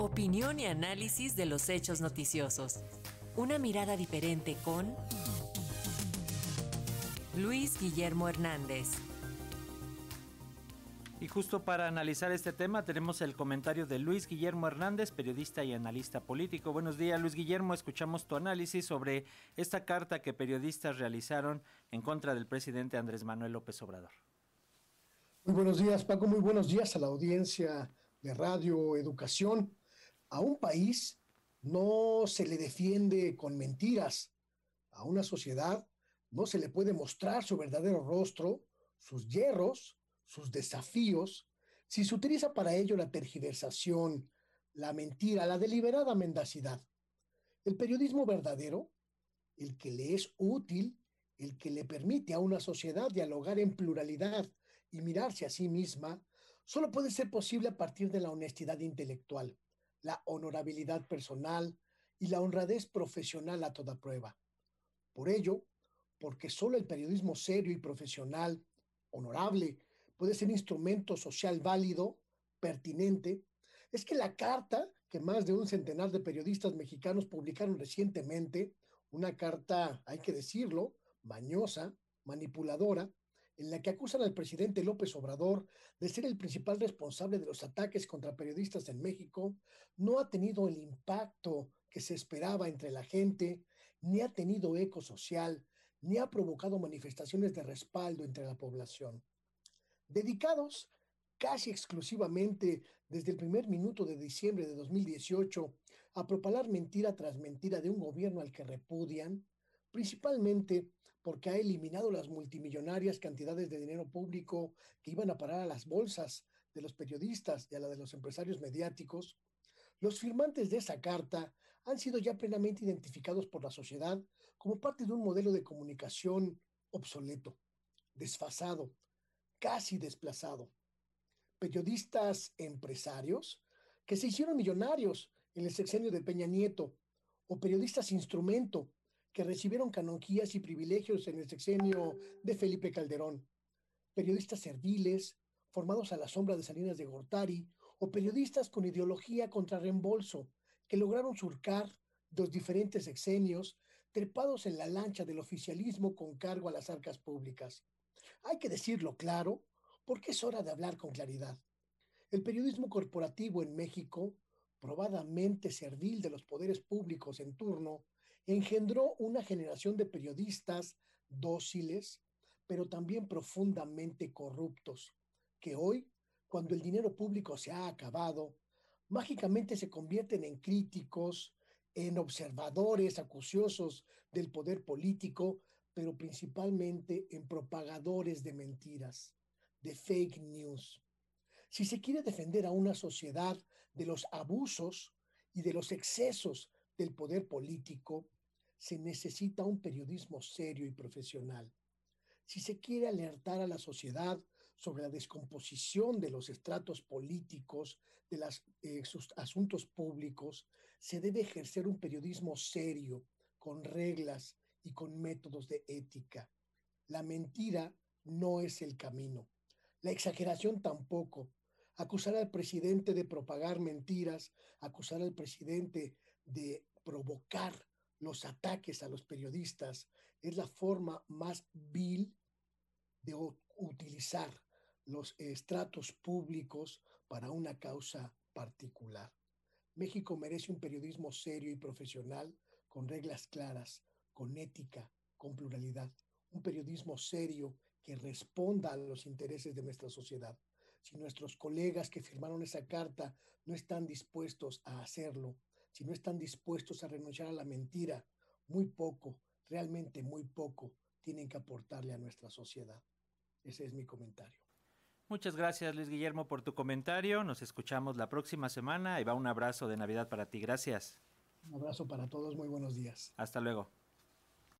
Opinión y análisis de los hechos noticiosos. Una mirada diferente con Luis Guillermo Hernández. Y justo para analizar este tema tenemos el comentario de Luis Guillermo Hernández, periodista y analista político. Buenos días Luis Guillermo, escuchamos tu análisis sobre esta carta que periodistas realizaron en contra del presidente Andrés Manuel López Obrador. Muy buenos días Paco, muy buenos días a la audiencia de Radio Educación. A un país no se le defiende con mentiras. A una sociedad no se le puede mostrar su verdadero rostro, sus hierros, sus desafíos, si se utiliza para ello la tergiversación, la mentira, la deliberada mendacidad. El periodismo verdadero, el que le es útil, el que le permite a una sociedad dialogar en pluralidad y mirarse a sí misma, solo puede ser posible a partir de la honestidad intelectual, la honorabilidad personal y la honradez profesional a toda prueba. Por ello, porque solo el periodismo serio y profesional, honorable, puede ser instrumento social válido, pertinente, es que la carta que más de un centenar de periodistas mexicanos publicaron recientemente, una carta, hay que decirlo, mañosa, manipuladora, en la que acusan al presidente López Obrador de ser el principal responsable de los ataques contra periodistas en México, no ha tenido el impacto que se esperaba entre la gente, ni ha tenido eco social, ni ha provocado manifestaciones de respaldo entre la población. Dedicados casi exclusivamente desde el primer minuto de diciembre de 2018 a propalar mentira tras mentira de un gobierno al que repudian, principalmente porque ha eliminado las multimillonarias cantidades de dinero público que iban a parar a las bolsas de los periodistas y a la de los empresarios mediáticos, los firmantes de esa carta han sido ya plenamente identificados por la sociedad como parte de un modelo de comunicación obsoleto, desfasado, casi desplazado. Periodistas empresarios que se hicieron millonarios en el sexenio de Peña Nieto, o periodistas instrumento que recibieron canonjías y privilegios en el sexenio de Felipe Calderón, periodistas serviles, formados a la sombra de Salinas de Gortari, o periodistas con ideología contra reembolso, que lograron surcar los diferentes sexenios, trepados en la lancha del oficialismo con cargo a las arcas públicas. Hay que decirlo claro, porque es hora de hablar con claridad. El periodismo corporativo en México, probadamente servil de los poderes públicos en turno, engendró una generación de periodistas dóciles, pero también profundamente corruptos, que hoy, cuando el dinero público se ha acabado, mágicamente se convierten en críticos, en observadores acuciosos del poder político, pero principalmente en propagadores de mentiras, de fake news. Si se quiere defender a una sociedad de los abusos y de los excesos del poder político, se necesita un periodismo serio y profesional. Si se quiere alertar a la sociedad sobre la descomposición de los estratos políticos, de los eh, asuntos públicos, se debe ejercer un periodismo serio, con reglas, y con métodos de ética. La mentira no es el camino. La exageración tampoco. Acusar al presidente de propagar mentiras, acusar al presidente de provocar los ataques a los periodistas, es la forma más vil de utilizar los estratos públicos para una causa particular. México merece un periodismo serio y profesional con reglas claras, con ética, con pluralidad, un periodismo serio que responda a los intereses de nuestra sociedad. Si nuestros colegas que firmaron esa carta no están dispuestos a hacerlo, si no están dispuestos a renunciar a la mentira, muy poco, realmente muy poco, tienen que aportarle a nuestra sociedad. Ese es mi comentario. Muchas gracias Luis Guillermo por tu comentario. Nos escuchamos la próxima semana y va un abrazo de Navidad para ti. Gracias. Un abrazo para todos. Muy buenos días. Hasta luego.